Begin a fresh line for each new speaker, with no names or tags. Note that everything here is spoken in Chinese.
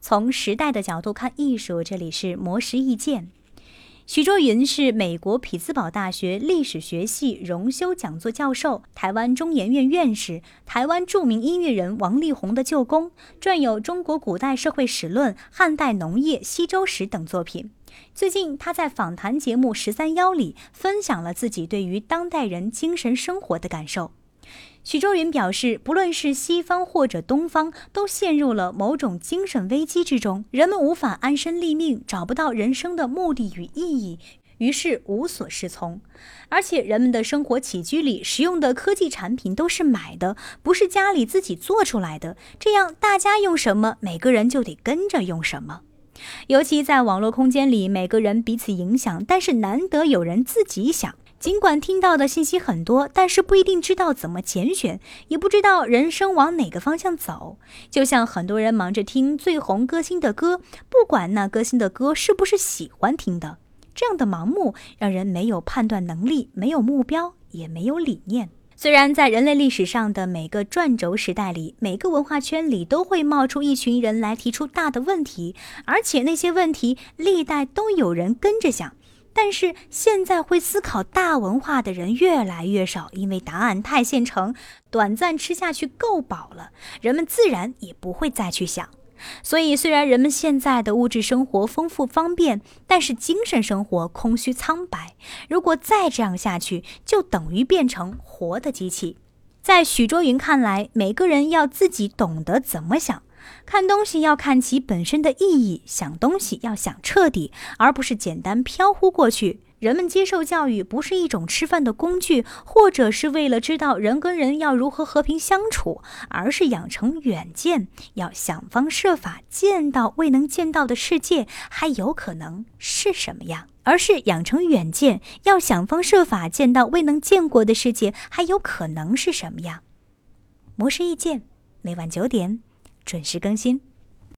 从时代的角度看艺术，这里是魔石意见。徐卓云是美国匹兹堡大学历史学系荣休讲座教授，台湾中研院院士，台湾著名音乐人王力宏的舅公，撰有《中国古代社会史论》《汉代农业西周史》等作品。最近，他在访谈节目《十三幺》里分享了自己对于当代人精神生活的感受。许周云表示，不论是西方或者东方，都陷入了某种精神危机之中。人们无法安身立命，找不到人生的目的与意义，于是无所适从。而且，人们的生活起居里使用的科技产品都是买的，不是家里自己做出来的。这样，大家用什么，每个人就得跟着用什么。尤其在网络空间里，每个人彼此影响，但是难得有人自己想。尽管听到的信息很多，但是不一定知道怎么拣选，也不知道人生往哪个方向走。就像很多人忙着听最红歌星的歌，不管那歌星的歌是不是喜欢听的，这样的盲目让人没有判断能力，没有目标，也没有理念。虽然在人类历史上的每个转轴时代里，每个文化圈里都会冒出一群人来提出大的问题，而且那些问题历代都有人跟着想。但是现在会思考大文化的人越来越少，因为答案太现成，短暂吃下去够饱了，人们自然也不会再去想。所以，虽然人们现在的物质生活丰富方便，但是精神生活空虚苍白。如果再这样下去，就等于变成活的机器。在许卓云看来，每个人要自己懂得怎么想。看东西要看其本身的意义，想东西要想彻底，而不是简单飘忽过去。人们接受教育不是一种吃饭的工具，或者是为了知道人跟人要如何和平相处，而是养成远见，要想方设法见到未能见到的世界还有可能是什么样，而是养成远见，要想方设法见到未能见过的世界还有可能是什么样。模式意见，每晚九点。准时更新。